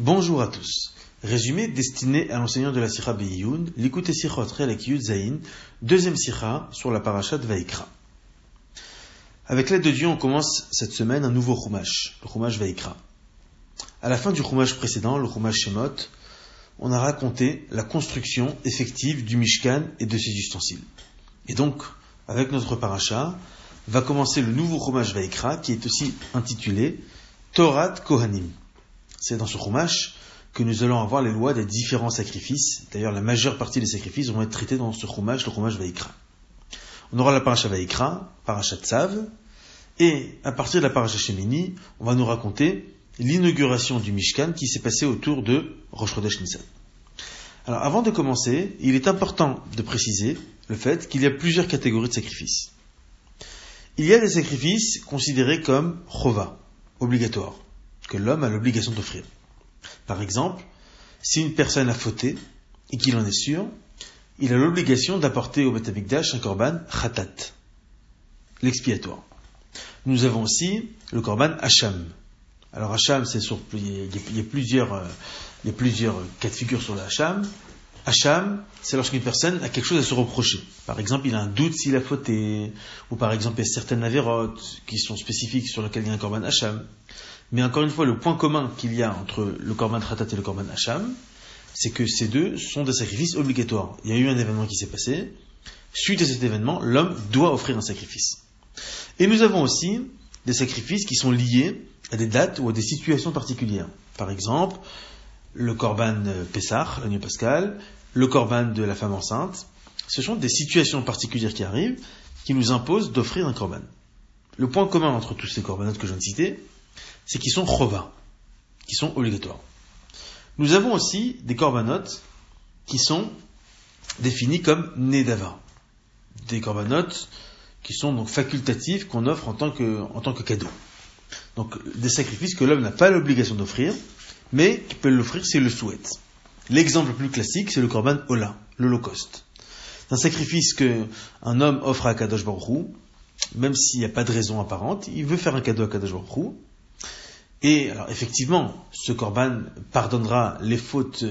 Bonjour à tous. Résumé destiné à l'enseignant de la Sira Beyoun, l'écoute Sichot Relek Zain, deuxième Sira sur la parashat Vaikra. Avec l'aide de Dieu, on commence cette semaine un nouveau Chumash, le Chumash Vaikra. À la fin du Chumash précédent, le Chumash Shemot, on a raconté la construction effective du Mishkan et de ses ustensiles. Et donc, avec notre parasha, va commencer le nouveau Chumash Vaikra qui est aussi intitulé Torat Kohanim. C'est dans ce Chumash que nous allons avoir les lois des différents sacrifices. D'ailleurs, la majeure partie des sacrifices vont être traités dans ce Chumash, le Chumash Vaikra. On aura la parasha Vaikra, parasha Tzav, et à partir de la parasha Shemini, on va nous raconter l'inauguration du Mishkan qui s'est passé autour de Rosh Chodesh Nissan. Alors, avant de commencer, il est important de préciser le fait qu'il y a plusieurs catégories de sacrifices. Il y a des sacrifices considérés comme chova, obligatoires, que l'homme a l'obligation d'offrir. Par exemple, si une personne a fauté et qu'il en est sûr, il a l'obligation d'apporter au Beth un korban khatat, l'expiatoire. Nous avons aussi le korban hacham. Alors hacham, c'est il y a plusieurs, euh, il y a plusieurs cas de figure sur le hacham. Hacham, c'est lorsqu'une personne a quelque chose à se reprocher. Par exemple, il a un doute s'il a fauté, ou par exemple, il y a certaines avérotes qui sont spécifiques sur lesquelles il y a un korban hacham. Mais encore une fois, le point commun qu'il y a entre le Korban Khatat et le Korban Hacham, c'est que ces deux sont des sacrifices obligatoires. Il y a eu un événement qui s'est passé. Suite à cet événement, l'homme doit offrir un sacrifice. Et nous avons aussi des sacrifices qui sont liés à des dates ou à des situations particulières. Par exemple, le Korban Pessah, l'agneau pascal, le Korban de la femme enceinte. Ce sont des situations particulières qui arrivent qui nous imposent d'offrir un Korban. Le point commun entre tous ces corbanotes que je viens de citer, c'est qu'ils sont chova, qui sont obligatoires. Nous avons aussi des corbanotes qui sont définis comme nedava, des corbanotes qui sont donc facultatifs qu'on offre en tant que, en tant que cadeau. Donc des sacrifices que l'homme n'a pas l'obligation d'offrir, mais qui peut l'offrir s'il le souhaite. L'exemple le plus classique, c'est le korban Ola, l'Holocauste. C'est un sacrifice que un homme offre à Kadosh Baruch même s'il n'y a pas de raison apparente, il veut faire un cadeau à Kadosh Baruch et alors effectivement, ce korban pardonnera les fautes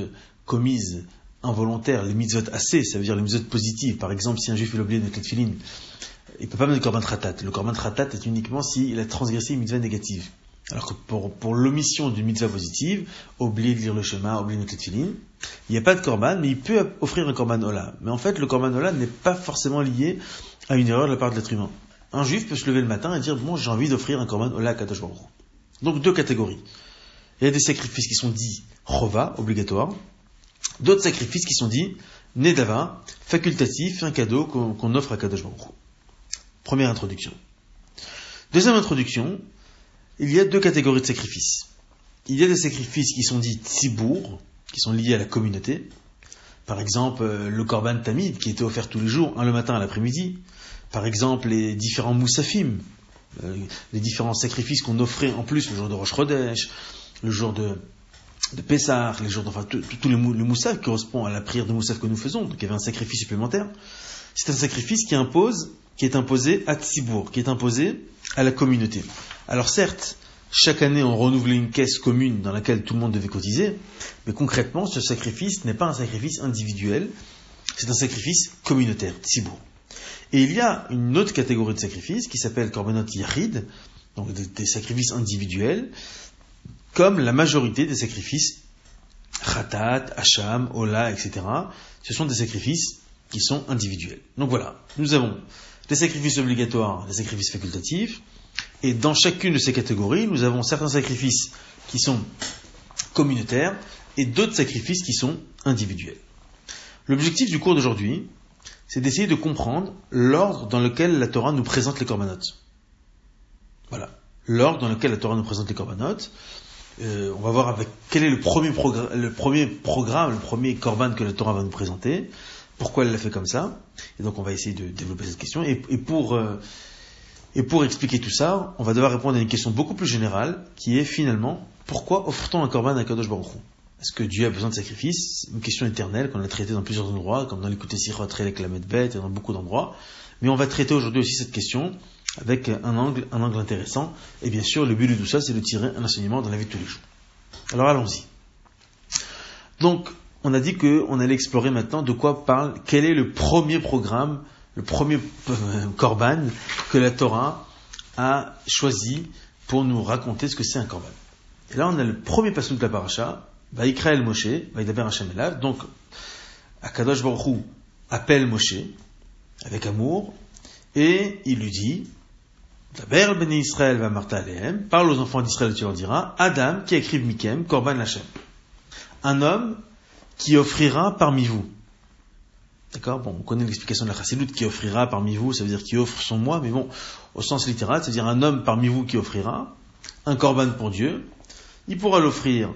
commises involontaires, les mitzvot assez, ça veut dire les mitzvot positives. Par exemple, si un juif a oublié de filine, il ne peut pas mettre le korban tratat. Le korban tratat est uniquement s'il a transgressé une mitzvah négative. Alors que pour, pour l'omission d'une mitzvah positive, oublier de lire le schéma, oublier de filine, il n'y a pas de korban, mais il peut offrir un korban ola. Mais en fait, le korban ola n'est pas forcément lié à une erreur de la part de l'être humain. Un juif peut se lever le matin et dire, bon, j'ai envie d'offrir un korban ola à Kadosh Baruch donc deux catégories. Il y a des sacrifices qui sont dits chova, obligatoires, d'autres sacrifices qui sont dits nedava, facultatif, un cadeau qu'on offre à Kadosh Première introduction. Deuxième introduction, il y a deux catégories de sacrifices. Il y a des sacrifices qui sont dits tzibour, qui sont liés à la communauté. Par exemple, euh, le korban tamid, qui était offert tous les jours, un le matin, à l'après-midi. Par exemple, les différents moussafim, les différents sacrifices qu'on offrait en plus le jour de Rosh Chodesh, le jour de, de Pessah, les jours enfin, tout, le, moussaf qui correspond à la prière de moussaf que nous faisons, donc il y avait un sacrifice supplémentaire. C'est un sacrifice qui impose, qui est imposé à Tzibour, qui est imposé à la communauté. Alors certes, chaque année on renouvelait une caisse commune dans laquelle tout le monde devait cotiser, mais concrètement ce sacrifice n'est pas un sacrifice individuel, c'est un sacrifice communautaire, Tzibour. Et il y a une autre catégorie de sacrifices qui s'appelle Korbanot Yahid, donc des, sacrifices individuels, comme la majorité des sacrifices Khatat, Hacham, Ola, etc. Ce sont des sacrifices qui sont individuels. Donc voilà, nous avons des sacrifices obligatoires, des sacrifices facultatifs, et dans chacune de ces catégories, nous avons certains sacrifices qui sont communautaires et d'autres sacrifices qui sont individuels. L'objectif du cours d'aujourd'hui, c'est d'essayer de comprendre l'ordre dans lequel la Torah nous présente les corbanotes. Voilà. L'ordre dans lequel la Torah nous présente les corbanotes. Euh, on va voir avec quel est le premier, le premier programme, le premier corban que la Torah va nous présenter, pourquoi elle l'a fait comme ça. Et donc on va essayer de développer cette question. Et, pour, euh, et pour expliquer tout ça, on va devoir répondre à une question beaucoup plus générale, qui est finalement, pourquoi offre-t-on un corban à Kadosh Baruch est-ce que Dieu a besoin de sacrifices? Une question éternelle qu'on a traitée dans plusieurs endroits, comme dans l'écouté Sirot, et la bête et dans beaucoup d'endroits. Mais on va traiter aujourd'hui aussi cette question avec un angle, un angle intéressant. Et bien sûr, le but de tout ça, c'est de tirer un enseignement dans la vie de tous les jours. Alors allons-y. Donc, on a dit qu'on allait explorer maintenant de quoi parle, quel est le premier programme, le premier korban euh, que la Torah a choisi pour nous raconter ce que c'est un korban. Et là, on a le premier passage de la paracha, va Moshe, va Hashem Elav. Donc, Akadosh Baruch appelle Moshe avec amour et il lui dit, D'abord, Béni Israël va Martha parle aux enfants d'Israël, tu leur diras, Adam qui écrive Mikem, Korban Hashem. Un homme qui offrira parmi vous. D'accord? Bon, on connaît l'explication de la chassidoute qui offrira parmi vous, ça veut dire qui offre son moi, mais bon, au sens littéral, c'est-à-dire un homme parmi vous qui offrira un korban pour Dieu. Il pourra l'offrir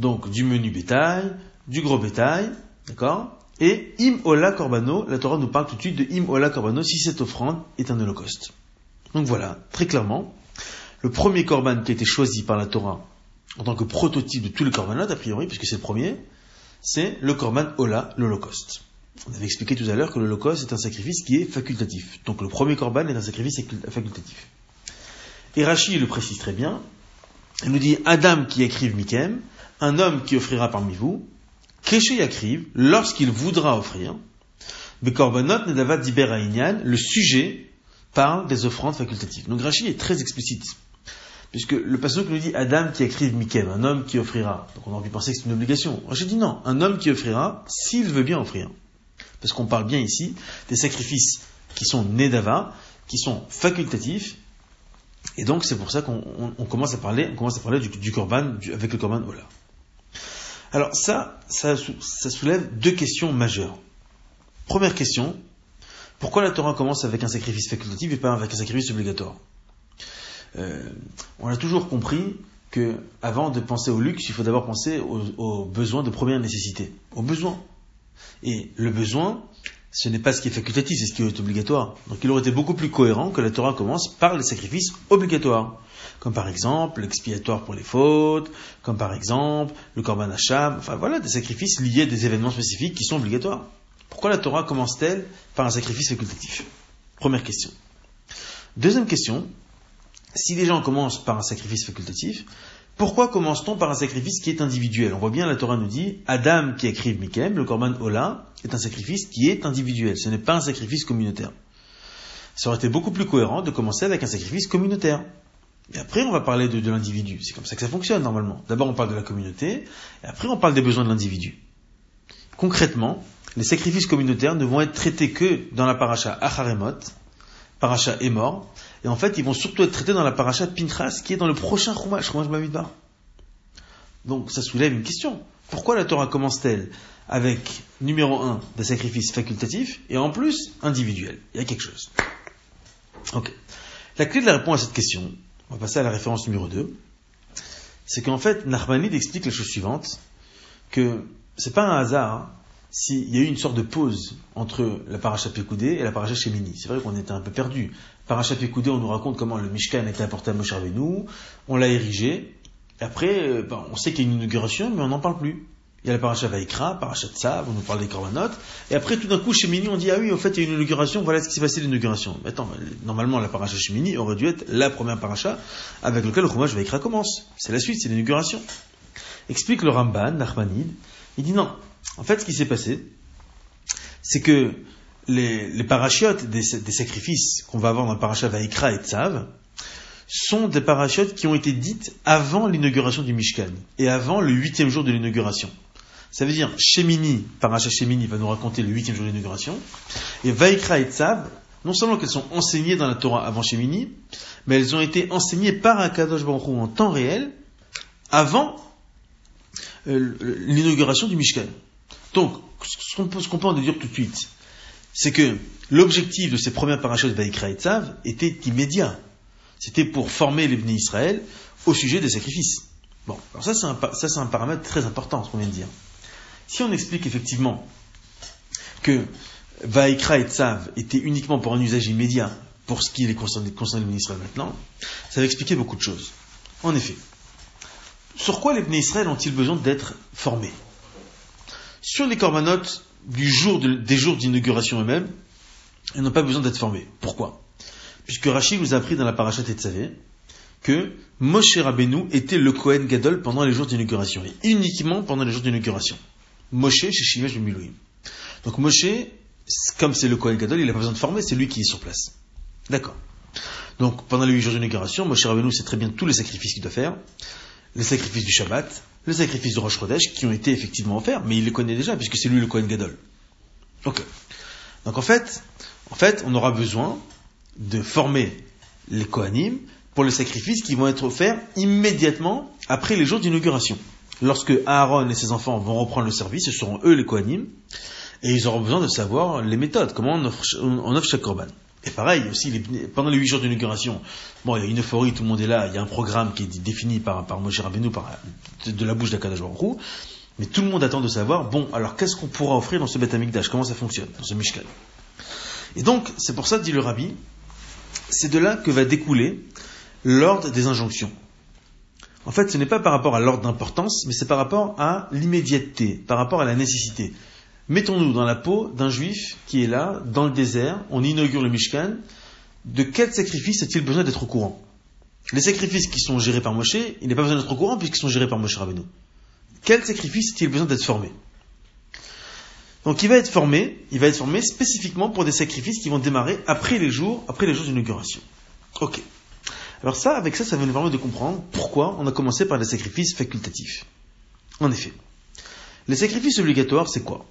donc du menu bétail, du gros bétail, d'accord? Et im ola korbano, la Torah nous parle tout de suite de im ola korbano si cette offrande est un holocauste. Donc voilà, très clairement, le premier korban qui a été choisi par la Torah en tant que prototype de tous les korbanot, a priori, puisque c'est le premier, c'est le korban ola, l'holocauste. On avait expliqué tout à l'heure que l'Holocauste est un sacrifice qui est facultatif. Donc le premier korban est un sacrifice facultatif. Et le précise très bien. Il nous dit Adam qui écrive Mikem, un homme qui offrira parmi vous, Yakriv, lorsqu'il voudra offrir, Bekorbanot Nedava le sujet parle des offrandes facultatives. Donc Rashi est très explicite. Puisque le passage nous dit Adam qui écrive Mikem, un homme qui offrira. Donc on a envie de penser que c'est une obligation. Rashi dit non, un homme qui offrira s'il veut bien offrir. Parce qu'on parle bien ici des sacrifices qui sont Nedava, qui sont facultatifs, et donc c'est pour ça qu'on commence à parler, on commence à parler du, korban avec le korban Ola. Alors ça, ça, soulève deux questions majeures. Première question, pourquoi la Torah commence avec un sacrifice facultatif et pas avec un sacrifice obligatoire? Euh, On a toujours compris que avant de penser au luxe, il faut d'abord penser aux, aux, besoins de première nécessité, aux besoins. Et le besoin, ce n'est pas ce qui est facultatif, c'est ce qui est obligatoire. Donc il aurait été beaucoup plus cohérent que la Torah commence par les sacrifices obligatoires. Comme par exemple l'expiatoire pour les fautes, comme par exemple le korban hacham, enfin voilà, des sacrifices liés à des événements spécifiques qui sont obligatoires. Pourquoi la Torah commence-t-elle par un sacrifice facultatif? Première question. Deuxième question, si les gens commencent par un sacrifice facultatif, pourquoi commence-t-on par un sacrifice qui est individuel? On voit bien, la Torah nous dit, Adam qui écrive Mikem, le Korban Ola, est un sacrifice qui est individuel. Ce n'est pas un sacrifice communautaire. Ça aurait été beaucoup plus cohérent de commencer avec un sacrifice communautaire. Et après, on va parler de, l'individu. C'est comme ça que ça fonctionne normalement. D'abord, on parle de la communauté, et après, on parle des besoins de l'individu. Concrètement, les sacrifices communautaires ne vont être traités que dans la paracha Acharemot, paracha est mort, et en fait, ils vont surtout être traités dans la paracha de Pinchas, qui est dans le prochain Chumash, Chumash Bamidbar. Donc, ça soulève une question. Pourquoi la Torah commence-t-elle avec, numéro un, des sacrifices facultatifs, et en plus, individuels? Il y a quelque chose. Ok. La clé de la réponse à cette question, on va passer à la référence numéro 2, c'est qu'en fait, Nachmanide explique la chose suivante, que c'est pas un hasard s'il y a eu une sorte de pause entre la paracha Pekoudé et la paracha Shemini. C'est vrai qu'on était un peu perdu. Paracha Pekoudé, on nous raconte comment le Mishkan a été apporté à Moshe Rabbeinu, on l'a érigé, après, euh, ben, on sait qu'il y a une inauguration, mais on n'en parle plus. Il y a la paracha Vaikra, paracha Tsav, on nous parle des Korbanot, et après tout d'un coup, Shemini, on dit, ah oui, au fait, il y a une inauguration, voilà ce qui s'est passé l'inauguration. Attends, normalement, la paracha Shemini aurait dû être la première paracha avec laquelle le Chumash Vaikra commence. C'est la suite, c'est l'inauguration. Explique le Ramban, Nachmanide, il dit non, en fait, ce qui s'est passé, c'est que les, parachiotes des, sacrifices qu'on va avoir dans le parachat Vaikra et Tzav sont des parachiotes qui ont été dites avant l'inauguration du Mishkan et avant le huitième jour de l'inauguration. Ça veut dire, Shemini, parachat Shemini va nous raconter le huitième jour de l'inauguration, et Vaikra et Tzav, non seulement qu'elles sont enseignées dans la Torah avant Shemini, mais elles ont été enseignées par Akadosh Baruch Hu en temps réel avant euh, l'inauguration du Mishkan. Donc, ce qu'on peut en dire tout de suite, c'est que l'objectif de ces premières parachutes Vaikra et Tzav était immédiat. C'était pour former les bénis Israël au sujet des sacrifices. Bon, alors ça c'est un, un paramètre très important, ce qu'on vient de dire. Si on explique effectivement que Vaikra et Tzav étaient uniquement pour un usage immédiat, pour ce qui est concerne, concerne les Israël maintenant, ça va expliquer beaucoup de choses. En effet, sur quoi les bénis Israël ont-ils besoin d'être formés? Sur les corbanotes du jour des jours d'inauguration eux-mêmes, ils n'ont pas besoin d'être formés. Pourquoi? Puisque Rachid nous a appris dans la paracha Tetzavé que Moshe Rabbeinu était le Kohen Gadol pendant les jours d'inauguration, et uniquement pendant les jours d'inauguration. Moshe chez Shimesh Milouim. Donc Moshe, comme c'est le Kohen Gadol, il n'a pas besoin de former, c'est lui qui est sur place. D'accord. Donc pendant les huit jours d'inauguration, Moshe Rabbeinu sait très bien tous les sacrifices qu'il doit faire, les sacrifices du Shabbat, les sacrifices de Rosh Chodesh, qui ont été effectivement offerts, mais il les connaît déjà, puisque c'est lui le Kohen Gadol. Ok. Donc en fait, en fait, on aura besoin de former les Kohanim pour les sacrifices qui vont être offerts immédiatement après les jours d'inauguration. Lorsque Aaron et ses enfants vont reprendre le service, ce seront eux les Kohanim, et ils auront besoin de savoir les méthodes, comment on offre, chaque korban. Et pareil, aussi, pendant les huit jours d'inauguration, bon, il y a une euphorie, tout le monde est là, il y a un programme qui est défini par, par Moshe Rabbeinu, de, la bouche d'Akadash mais tout le monde attend de savoir, bon, alors qu'est-ce qu'on pourra offrir dans ce Beth Amikdash Comment ça fonctionne, dans ce Mishkan? Et donc, c'est pour ça, dit le Rabbi, c'est de là que va découler l'ordre des injonctions. En fait, ce n'est pas par rapport à l'ordre d'importance, mais c'est par rapport à l'immédiateté, par rapport à la nécessité. Mettons-nous dans la peau d'un juif qui est là, dans le désert, on inaugure le Mishkan. De quel sacrifice a-t-il besoin d'être au courant? Les sacrifices qui sont gérés par Moshe, il n'a pas besoin d'être au courant puisqu'ils sont gérés par Moshe Rabbeinu. Quel sacrifice a-t-il besoin d'être formé Donc il va être formé, il va être formé spécifiquement pour des sacrifices qui vont démarrer après les jours, après les jours d'inauguration. Ok. Alors ça, avec ça, ça va nous permettre de comprendre pourquoi on a commencé par les sacrifices facultatifs. En effet, les sacrifices obligatoires, c'est quoi?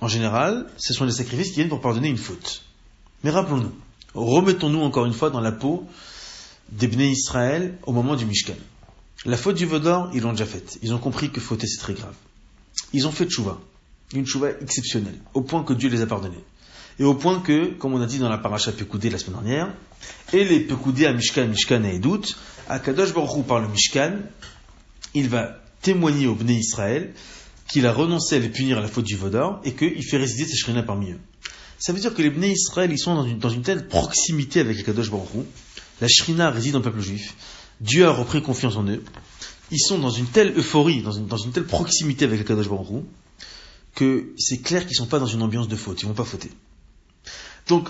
En général, ce sont les sacrifices qui viennent pour pardonner une faute. Mais rappelons-nous, remettons-nous encore une fois dans la peau des Israël au moment du Mishkan. La faute du Vaudor, ils l'ont déjà faite. Ils ont compris que fauter, c'est très grave. Ils ont fait tchouva, une tchouva exceptionnelle, au point que Dieu les a pardonnés. Et au point que, comme on a dit dans la paracha Pekoudé la semaine dernière, et les Pekoudé à Mishkan, Mishkan et Edout, à Kadosh Baruch par le Mishkan, il va témoigner au Bnei Israël qu'il a renoncé à les punir à la faute du Vaudor et qu'il fait résider ses shrina parmi eux. Ça veut dire que les Bnei Israël, ils sont dans une, telle proximité avec les Kadosh Baruch la shrina réside dans le peuple juif, Dieu a repris confiance en eux, ils sont dans une telle euphorie, dans une, telle proximité avec les Kadosh Baruch que c'est clair qu'ils ne sont pas dans une ambiance de faute, ils ne vont pas fauter. Donc,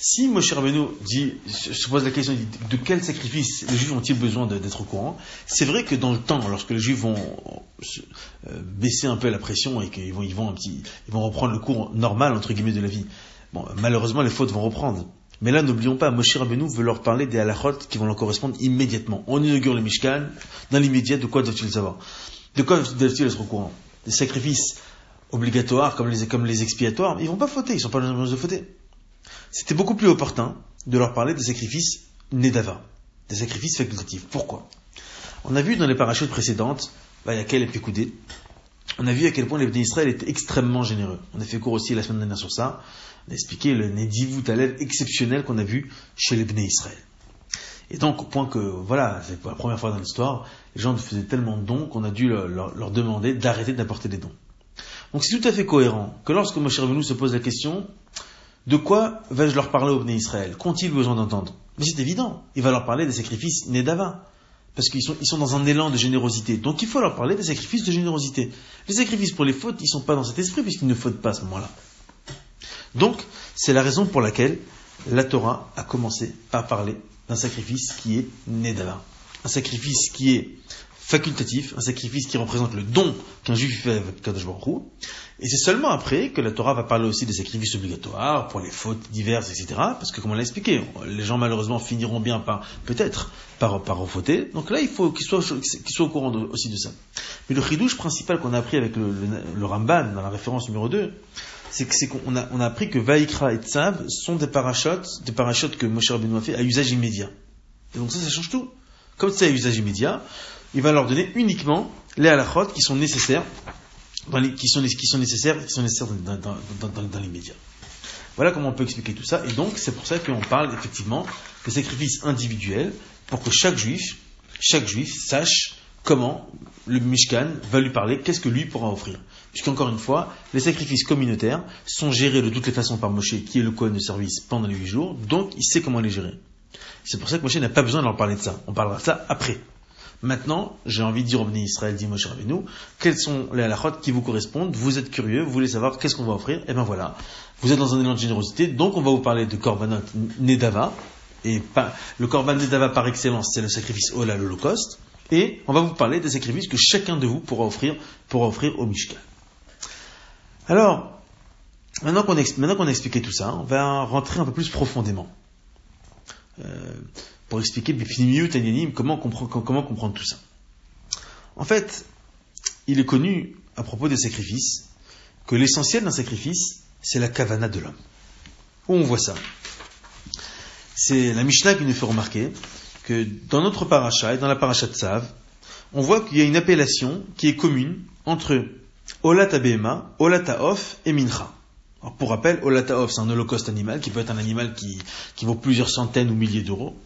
si Moshe Rabbeinu dit, se pose la question de quel sacrifice les Juifs ont-ils besoin d'être au courant, c'est vrai que dans le temps, lorsque les Juifs vont euh, baisser un peu la pression et qu'ils vont, ils vont, un petit, ils vont reprendre le cours normal entre guillemets de la vie, bon, malheureusement les fautes vont reprendre. Mais là, n'oublions pas, Moshe Rabbeinu veut leur parler des halachot qui vont leur correspondre immédiatement. On inaugure le Mishkan, dans l'immédiat, de quoi doivent-ils savoir? De quoi doivent-ils être au courant? Des sacrifices obligatoires comme les, expiatoires, ils vont pas fauter, ils sont pas dans de fauter c'était beaucoup plus opportun de leur parler des sacrifices Nedava, des sacrifices facultatifs. Pourquoi? On a vu dans les parachutes précédentes, bah, y a quel Pécoudé, on a vu à quel point les bénis Israël étaient extrêmement généreux. On a fait cours aussi la semaine dernière sur ça. On a expliqué le Nedivut Talev exceptionnel qu'on a vu chez les bénis Israël. Et donc, au point que, voilà, c'est pour la première fois dans l'histoire, les gens faisaient tellement de dons qu'on a dû leur, demander d'arrêter d'apporter des dons. Donc c'est tout à fait cohérent que lorsque Moshe Rabbeinu se pose la question, de quoi vais-je leur parler au Bnei Israël? Qu'ont-ils besoin d'entendre? Mais c'est évident, il va leur parler des sacrifices Nedava. Parce qu'ils sont, dans un élan de générosité. Donc il faut leur parler des sacrifices de générosité. Les sacrifices pour les fautes, ils ne sont pas dans cet esprit puisqu'ils ne fautent pas à ce moment-là. Donc, c'est la raison pour laquelle la Torah a commencé par parler d'un sacrifice qui est Nedava. Un sacrifice qui est facultatif, un sacrifice qui représente le don qu'un juif fait avec Kadosh Baruch Et c'est seulement après que la Torah va parler aussi des sacrifices obligatoires pour les fautes diverses, etc. Parce que comme on l'a expliqué, les gens malheureusement finiront bien par, peut-être, par, par refauter. Donc là, il faut qu'ils soient, qu'ils soient au courant aussi de ça. Mais le chidouche principal qu'on a appris avec le, le, Ramban dans la référence numéro 2, c'est qu'on a, on a appris que Vaikra et Tzav sont des parachutes, des parachutes que Moshe Rabbeinu a fait à usage immédiat. Et donc ça, ça change tout. Comme c'est à usage immédiat, il va leur donner uniquement les halachot qui sont nécessaires, dans les, qui, sont, nécessaires, qui sont nécessaires dans, les médias. Voilà comment on peut expliquer tout ça. Et donc, c'est pour ça qu'on parle effectivement de sacrifices individuels pour que chaque juif, chaque juif sache comment le Mishkan va lui parler, qu'est-ce que lui pourra offrir. Puisqu'encore une fois, les sacrifices communautaires sont gérés de toutes les façons par Moshe, qui est le coin de service pendant les huit jours, donc il sait comment les gérer. C'est pour ça que Moshe n'a pas besoin de leur parler de ça. On parlera de ça après. Maintenant, j'ai envie de dire au Israël, dit Moshe Rabbeinu, quels sont les halachot qui vous correspondent, vous êtes curieux, vous voulez savoir qu'est-ce qu'on va offrir, eh bien voilà, vous êtes dans un élan de générosité, donc on va vous parler de Korbanot Nedava, et pas, le Korban Nedava par excellence, c'est le sacrifice Ola, l'Holocauste, et on va vous parler des sacrifices que chacun de vous pourra offrir, pourra offrir au Mishkan. Alors, maintenant qu'on a, expliqué tout ça, on va rentrer un peu plus profondément. Euh, pour expliquer comment comprendre, comment comprendre tout ça. En fait, il est connu à propos des sacrifices que l'essentiel d'un sacrifice, c'est la kavana de l'homme. Où on voit ça? C'est la Mishnah qui nous fait remarquer que dans notre paracha et dans la paracha de Sav, on voit qu'il y a une appellation qui est commune entre Olata Behema, Olata Of et Mincha. Pour rappel, Olata Of, c'est un holocauste animal qui peut être un animal qui, vaut plusieurs centaines ou milliers d'euros.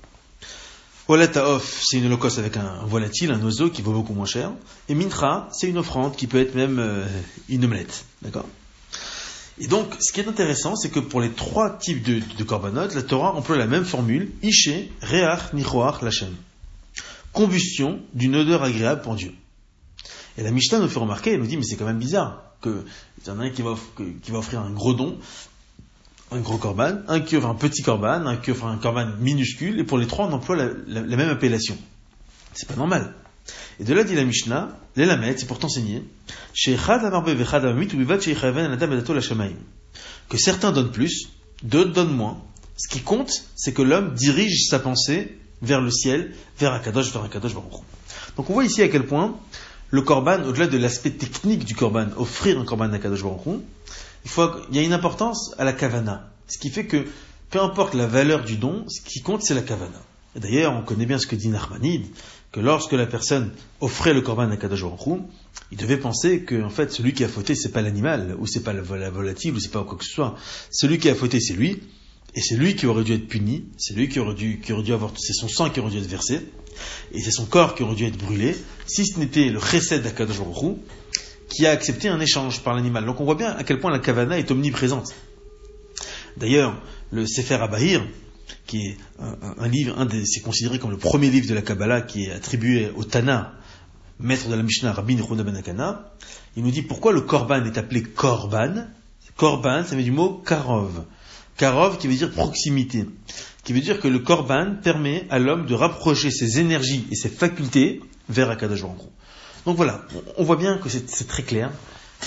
Olata Of, c'est une holocauste avec un volatile, un oiseau qui vaut beaucoup moins cher. Et Mincha, c'est une offrande qui peut être même euh, une omelette. D'accord? Et donc, ce qui est intéressant, c'est que pour les trois types de, de korbanot, la Torah emploie la même formule, Ishe, Reach, Nichoach, Lachem. Combustion d'une odeur agréable pour Dieu. Et la Mishnah nous fait remarquer, elle nous dit, mais c'est quand même bizarre, que y en a un qui va, offrir un gros don, un gros korban, un qui offre un petit korban, un qui offre un korban minuscule, et pour les trois, on emploie la, même appellation. C'est pas normal. Et de là dit la Mishnah, les Lamed, c'est pour t'enseigner, que certains donnent plus, d'autres donnent moins. Ce qui compte, c'est que l'homme dirige sa pensée vers le ciel, vers Akadosh, vers Akadosh Baruch. Donc on voit ici à quel point le korban, au-delà de l'aspect technique du korban, offrir un korban à Akadosh Baruch il, faut, il y a une importance à la kavana. Ce qui fait que, peu importe la valeur du don, ce qui compte, c'est la kavana. D'ailleurs, on connaît bien ce que dit Narmanide, que lorsque la personne offrait le korban à Kadosh il devait penser que en fait celui qui a fauté c'est pas l'animal ou c'est pas la volatile ou c'est pas quoi que ce soit. Celui qui a fauté c'est lui et c'est lui qui aurait dû être puni, c'est lui qui aurait dû qui aurait dû avoir c'est son sang qui aurait dû être versé et c'est son corps qui aurait dû être brûlé si ce n'était le chesed d'Akadosh qui a accepté un échange par l'animal. Donc on voit bien à quel point la kavana est omniprésente. D'ailleurs, le Sefer Abahir, qui est un, livre, un c'est considéré comme le premier livre de la Kabbalah qui est attribué au Tana, maître de la Mishnah, Rabbi Nechuna ben Il nous dit pourquoi le Korban est appelé Korban. Korban, ça vient du mot Karov. Karov qui veut dire proximité. Qui veut dire que le Korban permet à l'homme de rapprocher ses énergies et ses facultés vers Akadosh Donc voilà, on voit bien que c'est très clair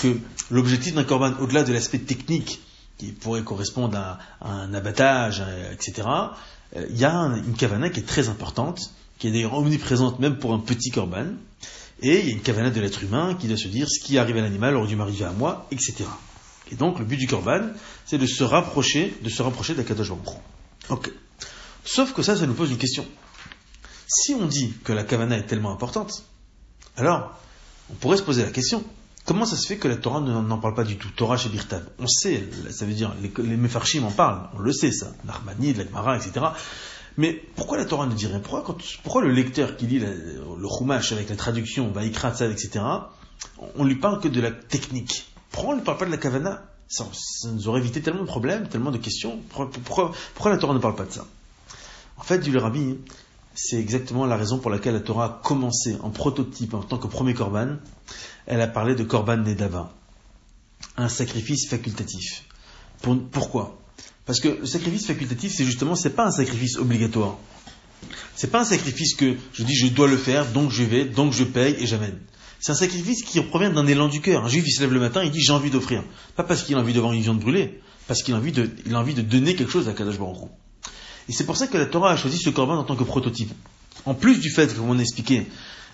que l'objectif d'un Korban, au-delà de l'aspect technique qui pourrait correspondre à, un abattage, euh, etc., euh, il y a une kavana qui est très importante, qui est d'ailleurs omniprésente même pour un petit korban, et il y a une kavana de l'être humain qui doit se dire ce qui arrive à l'animal aurait dû m'arriver à moi, etc. Et donc le but du korban, c'est de se rapprocher, de se rapprocher d'Akadosh Ok. Sauf que ça, ça nous pose une question. Si on dit que la kavana est tellement importante, alors on pourrait se poser la question Comment ça se fait que la Torah n'en parle pas du tout? Torah chez Birtav. On sait, ça veut dire, les, les Mefarshim en parlent, on le sait ça, l'Armani, l'Agmara, etc. Mais pourquoi la Torah ne dit rien pourquoi, le lecteur qui lit le Chumash avec la traduction, Vaikra, etc., on lui parle que de la technique? Pourquoi on ne parle pas de la Kavana ça, nous aurait évité tellement de problèmes, tellement de questions. Pourquoi, la Torah ne parle pas de ça? En fait, le Rabbi, c'est exactement la raison pour laquelle la Torah a commencé en prototype, en tant que premier korban, elle a parlé de Korban Nedava, un sacrifice facultatif. pourquoi? Parce que le sacrifice facultatif, c'est justement, c'est pas un sacrifice obligatoire. C'est pas un sacrifice que je dis je dois le faire, donc je vais, donc je paye et j'amène. C'est un sacrifice qui provient d'un élan du cœur. Un juif, il se lève le matin, il dit j'ai envie d'offrir. Pas parce qu'il a envie de voir une viande brûlée, parce qu'il a envie de, il a envie de donner quelque chose à Kadash Baruch Et c'est pour ça que la Torah a choisi ce korban en tant que prototype. En plus du fait, comme on a expliqué,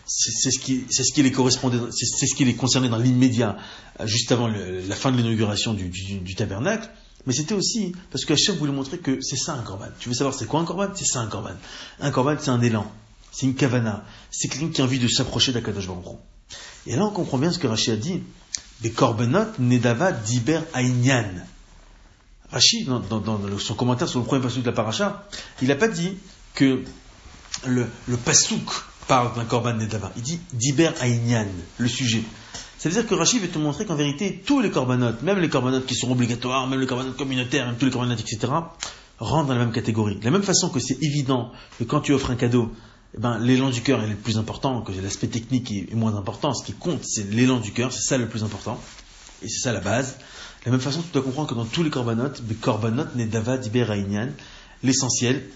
c'est ce qui, c'est ce qui les correspondait, c'est ce qui les concernait dans l'immédiat, juste avant la fin de l'inauguration du, tabernacle. Mais c'était aussi parce qu'Hachem voulait montrer que c'est ça un korban. Tu veux savoir c'est quoi un korban? C'est ça un korban. Un korban, c'est un élan, c'est une kavana, c'est quelqu'un qui a envie de s'approcher d'Akadosh Baruch Et là, on comprend bien ce que Rachid a dit. Des korbanot nedava diber aïnyan. Rachid, dans, son commentaire sur le premier passage de la paracha, il n'a pas dit que le, le pasouk parle d'un korban nedava. Il dit diber aïnyan, le sujet. Ça veut dire que Rachid veut te montrer qu'en vérité, tous les corbanotes, même les corbanotes qui sont obligatoires, même les corbanotes communautaires, même tous les corbanotes, etc., rentrent dans la même catégorie. De la même façon que c'est évident que quand tu offres un cadeau, eh ben, l'élan du cœur est le plus important, que l'aspect technique est moins important. Ce qui compte, c'est l'élan du cœur, c'est ça le plus important. Et c'est ça la base. De la même façon, tu dois comprendre que dans tous les corbanotes, les corbanotes diber aïnyan, l'essentiel,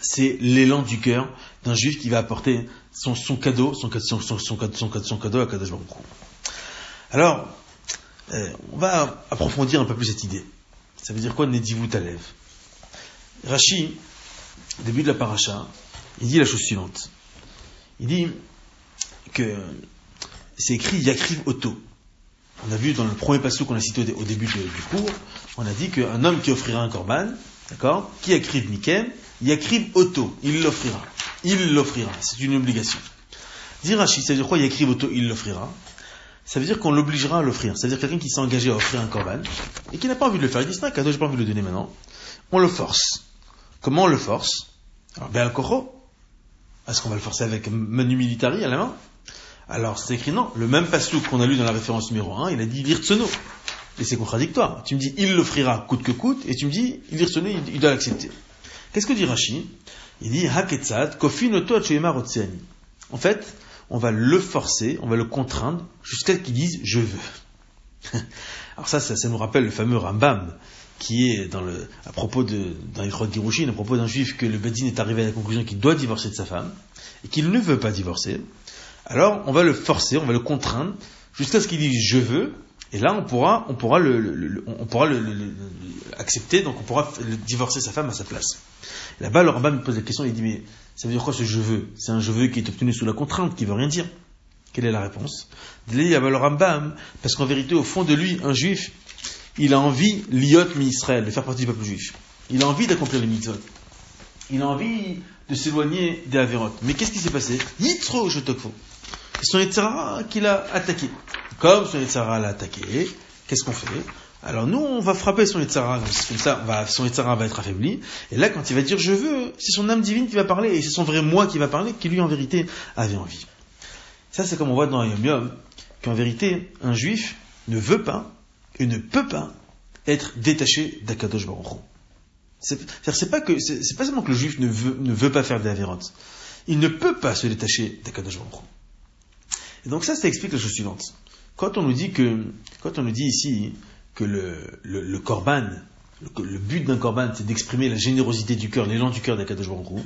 c'est l'élan du cœur d'un juif qui va apporter son, cadeau, son, son, cadeau à Kadosh Baruch Alors, euh, on va approfondir un peu plus cette idée. Ça veut dire quoi Nedivut Alev Rashi, début de la paracha, il dit la chose suivante. Il dit que c'est écrit Yakriv Otto. On a vu dans le premier passage qu'on a cité au début du cours, on a dit qu'un homme qui offrira un korban, d'accord, qui écrive Mikem, Yakriv Otto, il l'offrira. Il l'offrira, c'est une obligation. Dit Rashi, ça veut dire quoi Yakriv Otto, il l'offrira? Ça veut dire qu'on l'obligera à l'offrir. C'est-à-dire quelqu'un qui s'est engagé à offrir un korban et qui n'a pas envie de le faire. Il dit c'est j'ai pas envie de le donner maintenant. On le force. Comment on le force? Alors, ben, coro. Est-ce qu'on va le forcer avec menu militari à la main? Alors, c'est écrit non. Le même passouk qu'on a lu dans la référence numéro 1, il a dit l'irtsono. Et c'est contradictoire. Tu me dis il l'offrira coûte que coûte, et tu me dis l'irtsono, il doit l'accepter. Qu'est-ce que dit Rashi Il dit haketzad kofinoto En fait, on va le forcer, on va le contraindre jusqu'à ce qu'il dise je veux. Alors ça, ça, nous rappelle le fameux Rambam qui est dans le, à propos de, dans les Girushin, à propos d'un juif que le Bedin est arrivé à la conclusion qu'il doit divorcer de sa femme et qu'il ne veut pas divorcer. Alors, on va le forcer, on va le contraindre jusqu'à ce qu'il dise je veux, et là, on pourra, on pourra le, on pourra le, accepter, donc on pourra divorcer sa femme à sa place. Là-bas, le Rambam me pose la question, il dit, mais ça veut dire quoi ce je veux? C'est un je veux qui est obtenu sous la contrainte, qui veut rien dire. Quelle est la réponse? Le parce qu'en vérité, au fond de lui, un juif, il a envie, liot Israël, de faire partie du peuple juif. Il a envie d'accomplir les mitzvot. Il a envie de s'éloigner des Averot. Mais qu'est-ce qui s'est passé? Yitro C'est son Yetzara qui l'a attaqué. Comme son Yetzara l'a attaqué, qu'est-ce qu'on fait? Alors nous, on va frapper son Yetzara, comme ça, va, son Yetzara va être affaibli. Et là, quand il va dire je veux, c'est son âme divine qui va parler, et c'est son vrai moi qui va parler, qui lui en vérité avait envie. Ça, c'est comme on voit dans Yom Yom, qu'en vérité, un juif ne veut pas et ne peut pas être détaché d'Akadosh Baruch C'est pas que, c'est pas seulement que le juif ne veut, ne veut pas faire des avérantes. Il ne peut pas se détacher d'Akadosh Baruch Et donc ça, ça explique la chose suivante. Quand on nous dit que, quand on nous dit ici que le, le, le korban, le, but d'un korban, c'est d'exprimer la générosité du cœur, l'élan du cœur d'Akadosh Baruch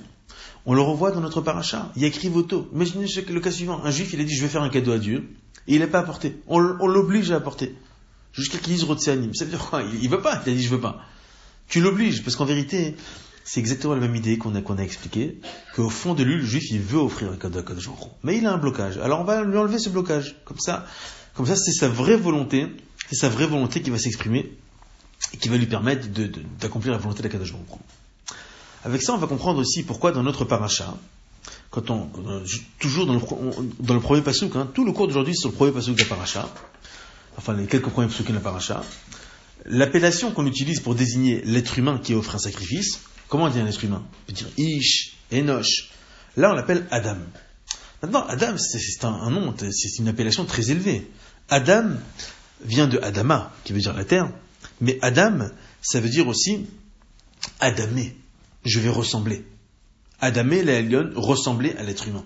on le revoit dans notre paracha. Il y a écrit Voto. Imaginez le cas suivant. Un juif, il a dit, je vais faire un cadeau à Dieu. Et il n'a pas apporté. On, l'oblige à apporter. Jusqu'à qu'il dise Rotséanim. Ça veut dire quoi Il, ne veut pas. Il a dit, je veux pas. Tu l'obliges. Parce qu'en vérité, c'est exactement la même idée qu'on a, qu'on a. Qu'au fond de lui, le juif, il veut offrir à Kadosh Mais il a un blocage. Alors on va lui enlever ce blocage. Comme ça, comme ça, c'est sa vraie volonté. C'est sa vraie volonté qui va s'exprimer. Et qui va lui permettre d'accomplir la volonté de Kadosh avec ça, on va comprendre aussi pourquoi dans notre paracha, quand on, toujours dans le, premier pasuk, hein, tout le cours d'aujourd'hui sur le premier pasuk de la paracha, enfin les quelques premiers pasukim de la paracha, l'appellation qu'on utilise pour désigner l'être humain qui offre un sacrifice, comment on dit un être humain? On peut dire Ish, Enoch. Là, on l'appelle Adam. Maintenant, Adam, c'est un, nom, c'est une appellation très élevée. Adam vient de Adama, qui veut dire la terre, mais Adam, ça veut dire aussi Adamé je vais ressembler. Adamé, la Elion, ressembler à l'être humain.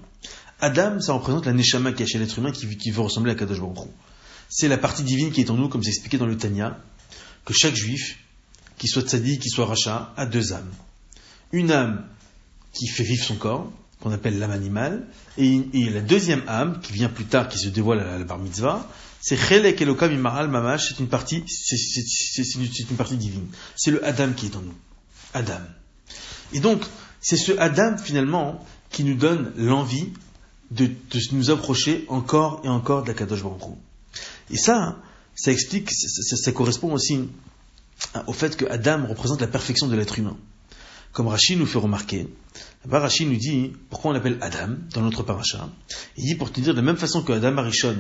Adam, ça représente la Neshama qui est chez l'être humain qui, veut ressembler à Kadosh Baruch C'est la partie divine qui est en nous, comme c'est expliqué dans le Tanya, que chaque juif, qu'il soit tzadi, qu'il soit rachat, a deux âmes. Une âme qui fait vivre son corps, qu'on appelle l'âme animale, et, la deuxième âme, qui vient plus tard, qui se dévoile à la, bar mitzvah, c'est Chelek Elokam Imaral Mamash, c'est une partie, c'est une partie divine. C'est le Adam qui est en nous. Adam. Et donc, c'est ce Adam finalement qui nous donne l'envie de, nous approcher encore et encore de la Kadosh Baruch Et ça, ça explique, ça, correspond aussi au fait que Adam représente la perfection de l'être humain. Comme Rachid nous fait remarquer, Rachid nous dit pourquoi on l'appelle Adam dans notre paracha. Il dit pour te dire de la même façon que Adam Arishon,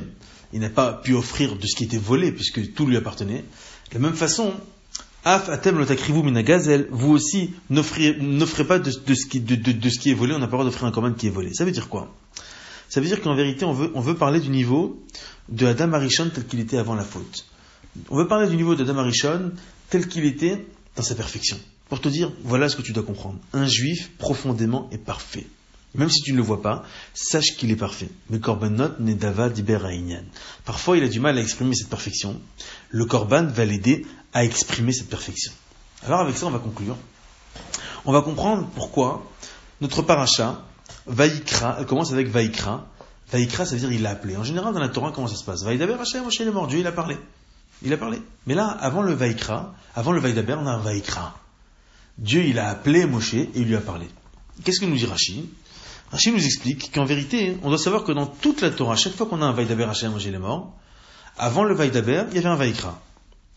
il n'a pas pu offrir de ce qui était volé puisque tout lui appartenait. De la même façon, Af atem minagazel, vous aussi n'offrez pas de, ce qui, est volé, on n'a pas le droit d'offrir un corban qui est volé. Ça veut dire quoi? Ça veut dire qu'en vérité, on veut, parler du niveau de Adam Arishon tel qu'il était avant la faute. On veut parler du niveau d'Adam Arishon tel qu'il était dans sa perfection. Pour te dire, voilà ce que tu dois comprendre. Un juif profondément est parfait. Même si tu ne le vois pas, sache qu'il est parfait. Mais korbanot nedava diber Parfois, il a du mal à exprimer cette perfection. Le korban va l'aider à exprimer cette perfection. Alors avec ça, on va conclure. On va comprendre pourquoi notre paracha, Vaikra, elle commence avec Vaikra. Vaikra, ça veut dire il l'a appelé. En général, dans la Torah, comment ça se passe? Vaïdaber Hashem, Moshe est mort, Dieu il a parlé. Il a parlé. Mais là, avant le Vaikra, avant le Vaïdaber, on a un Vaikra. Dieu, il a appelé Moshe et il lui a parlé. Qu'est-ce que nous dit Rachid Rachid nous explique qu'en vérité, on doit savoir que dans toute la Torah, chaque fois qu'on a un Vaïdaber, Hachem Moshe est mort, avant le Vaïdaber, il y avait un Vaikra.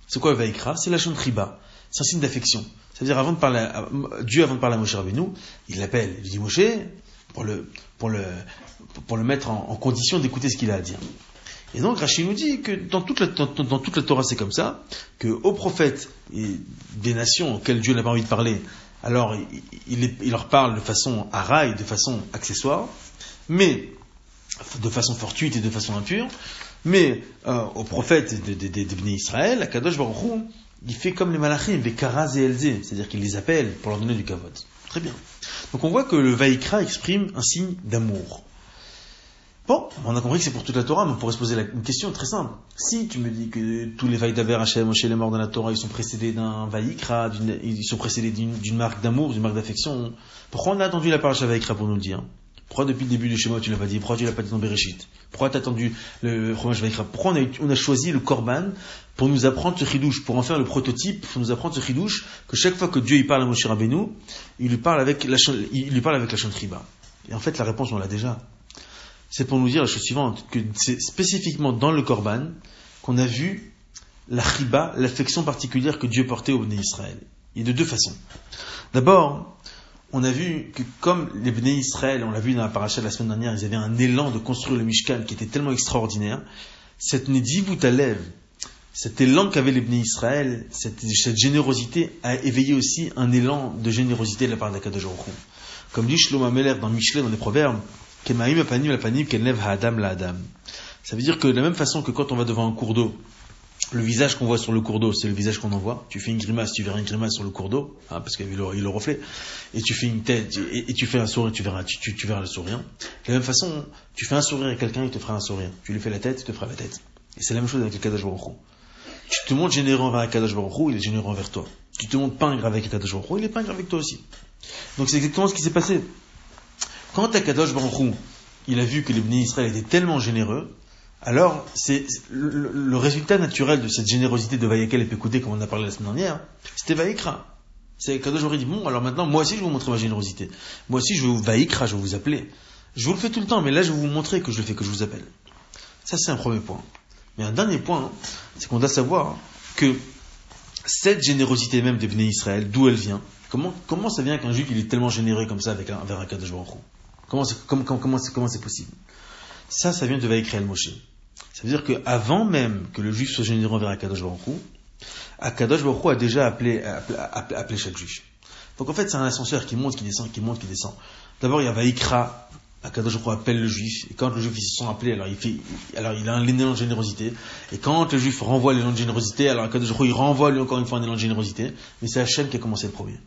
C'est quoi le Vaikra? C'est la Riba. C'est un signe d'affection. C'est-à-dire, avant de parler, à, Dieu, avant de parler à Moshe Rabbeinu, il l'appelle. Il dit Moshe, pour le, mettre en, condition d'écouter ce qu'il a à dire. Et donc Rachid nous dit que dans toute la, Torah c'est comme ça, que aux prophètes des nations auxquelles Dieu n'a pas envie de parler, alors il, leur parle de façon araille, de façon accessoire, mais de façon fortuite et de façon impure, mais euh, aux prophètes de, de, de, Israël, Kadosh Baruch il fait comme les malachim, les karaz et elzé, c'est-à-dire qu'il les appelle pour leur donner du kavod. Très bien. Donc on voit que le Vaikra exprime un signe d'amour. Bon, on a compris que c'est pour toute la Torah, mais on pourrait se poser une question très simple. Si tu me dis que tous les Vaïdaber, Hachem, Moshe, les morts dans la Torah, ils sont précédés d'un Vaikra, ils sont précédés d'une marque d'amour, d'une marque d'affection, pourquoi on a attendu la paracha Vaikra pour nous le dire? Pourquoi depuis le début de Shema tu l'as pas dit Pourquoi tu l'as pas dit dans Bereshit? Pourquoi t'as attendu le fromage Vaikra Pourquoi on a, choisi le Korban pour nous apprendre ce chidouche, pour en faire le prototype, pour nous apprendre ce chidouche, que chaque fois que Dieu il parle à Moshe Rabbeinu, il lui parle avec la, il lui parle avec la chantriba. Et en fait, la réponse, on l'a déjà c'est pour nous dire la chose suivante, que c'est spécifiquement dans le Corban qu'on a vu la chiba, l'affection particulière que Dieu portait au Béné Israël. Et de deux façons. D'abord, on a vu que comme les Béné Israël, on l'a vu dans la paracha de la semaine dernière, ils avaient un élan de construire le Mishkan qui était tellement extraordinaire, cette Nedivutalev, cet élan qu'avaient les Béné Israël, cette, générosité a éveillé aussi un élan de générosité de la part d'Akadosh Comme dit Shlomo Ameler dans Michelet, dans les Proverbes, ça veut dire que de la même façon que quand on va devant un cours d'eau, le visage qu'on voit sur le cours d'eau, c'est le visage qu'on envoie. Tu fais une grimace, tu verras une grimace sur le cours d'eau, hein, parce qu'il y a le, le, reflet. Et tu fais une tête, et, tu fais un sourire, tu verras, tu, verras le sourire. De la même façon, tu fais un sourire à quelqu'un, il te fera un sourire. Tu lui fais la tête, il te fera la tête. Et c'est la même chose avec le Kadosh Baruch Tu te montres généreux envers un Kadosh Baruch il est généreux envers toi. Tu te montres pingre avec un Kadosh Baruch il est pingre avec toi aussi. Donc c'est exactement ce qui s'est passé. Quand Akadosh Baruch il a vu que les bénis Israël étaient tellement généreux, alors c'est le, résultat naturel de cette générosité de Vayakel et Pekoudé, comme on a parlé la semaine dernière, c'était Vayikra. C'est Kadosh Baruch dit, bon, alors maintenant, moi aussi je vais vous montrer ma générosité. Moi aussi je vais vous Vayikra, je vais vous appeler. Je vous le fais tout le temps, mais là je vais vous montrer que je le fais, que je vous appelle. Ça c'est un premier point. Mais un dernier point, c'est qu'on doit savoir que cette générosité même des Israël, d'où elle vient, comment, comment ça vient qu'un juif il est tellement généreux comme ça avec un, envers un Kadosh Comment c'est comment, comment, possible? Ça, ça vient de Vaikrel Moshe. Ça veut dire qu'avant même que le juif soit généreux envers Akadosh Baruch Akadosh Baruch a déjà appelé, appelé, chaque juif. Donc en fait, c'est un ascenseur qui monte, qui descend, qui monte, qui descend. D'abord, il y a Vaikra, Akadosh Baruch appelle le juif, et quand le juif se sent appelé, alors il fait, alors il a un élan de générosité, et quand le juif renvoie l'élan de générosité, alors Akadosh Baruch il renvoie lui encore une fois un élan de générosité, mais c'est Hachem qui a commencé le premier.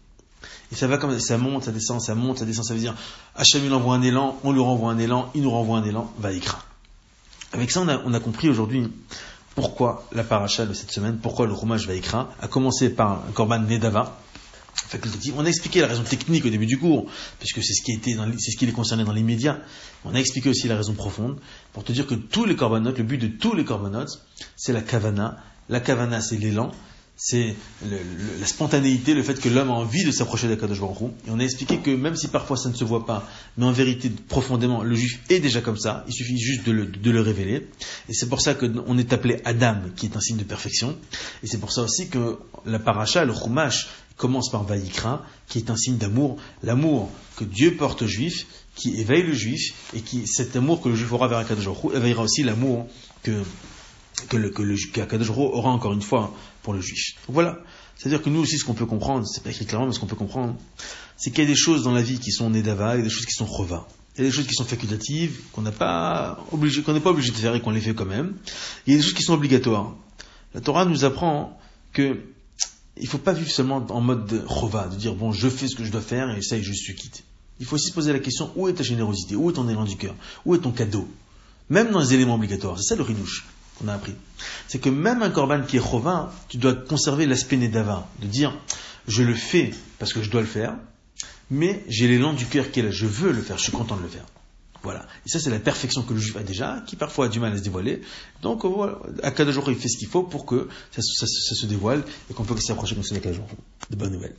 Et ça va comme ça monte, ça descend, ça monte, ça descend. Ça veut dire Hachem il envoie un élan, on lui renvoie un élan, il nous renvoie un élan, va écra. Avec ça, on a, on a compris aujourd'hui pourquoi la paracha de cette semaine, pourquoi le roumage va écra, a commencé par un korban nedava, On a expliqué la raison technique au début du cours, puisque c'est ce qui était c'est ce qui les concernait dans l'immédiat. On a expliqué aussi la raison profonde, pour te dire que tous les corbanotes, le but de tous les corbanotes, c'est la kavana. La kavana, c'est l'élan c'est la spontanéité, le fait que l'homme a envie de s'approcher d'Akadosh Et on a expliqué que même si parfois ça ne se voit pas, mais en vérité, profondément, le juif est déjà comme ça, il suffit juste de le, révéler. Et c'est pour ça qu'on est appelé Adam, qui est un signe de perfection. Et c'est pour ça aussi que la paracha, le chumash, commence par Vaïkra, qui est un signe d'amour, l'amour que Dieu porte au juif, qui éveille le juif, et qui, cet amour que le juif aura vers Akadosh éveillera aussi l'amour que que le, que le aura encore une fois pour le juif. Donc voilà. C'est-à-dire que nous aussi, ce qu'on peut comprendre, c'est pas écrit clairement, mais ce qu'on peut comprendre, c'est qu'il y a des choses dans la vie qui sont nedava et des choses qui sont rova. Il y a des choses qui sont facultatives, qu'on n'a pas obligé, qu'on n'est pas obligé de faire et qu'on les fait quand même. Il y a des choses qui sont obligatoires. La Torah nous apprend que il faut pas vivre seulement en mode de rova, de dire bon, je fais ce que je dois faire et ça, et je suis quitte. Il faut aussi se poser la question où est ta générosité, où est ton élan du cœur, où est ton cadeau, même dans les éléments obligatoires. C'est ça le rinouche a appris. C'est que même un korban qui est chovin, tu dois conserver l'aspect nedava, de dire je le fais parce que je dois le faire, mais j'ai l'élan du cœur qui est là, je veux le faire, je suis content de le faire. Voilà. Et ça, c'est la perfection que le juif a déjà, qui parfois a du mal à se dévoiler. Donc, voilà, à jour il fait ce qu'il faut pour que ça, se dévoile et qu'on peut s'approcher comme ça de bonnes nouvelles.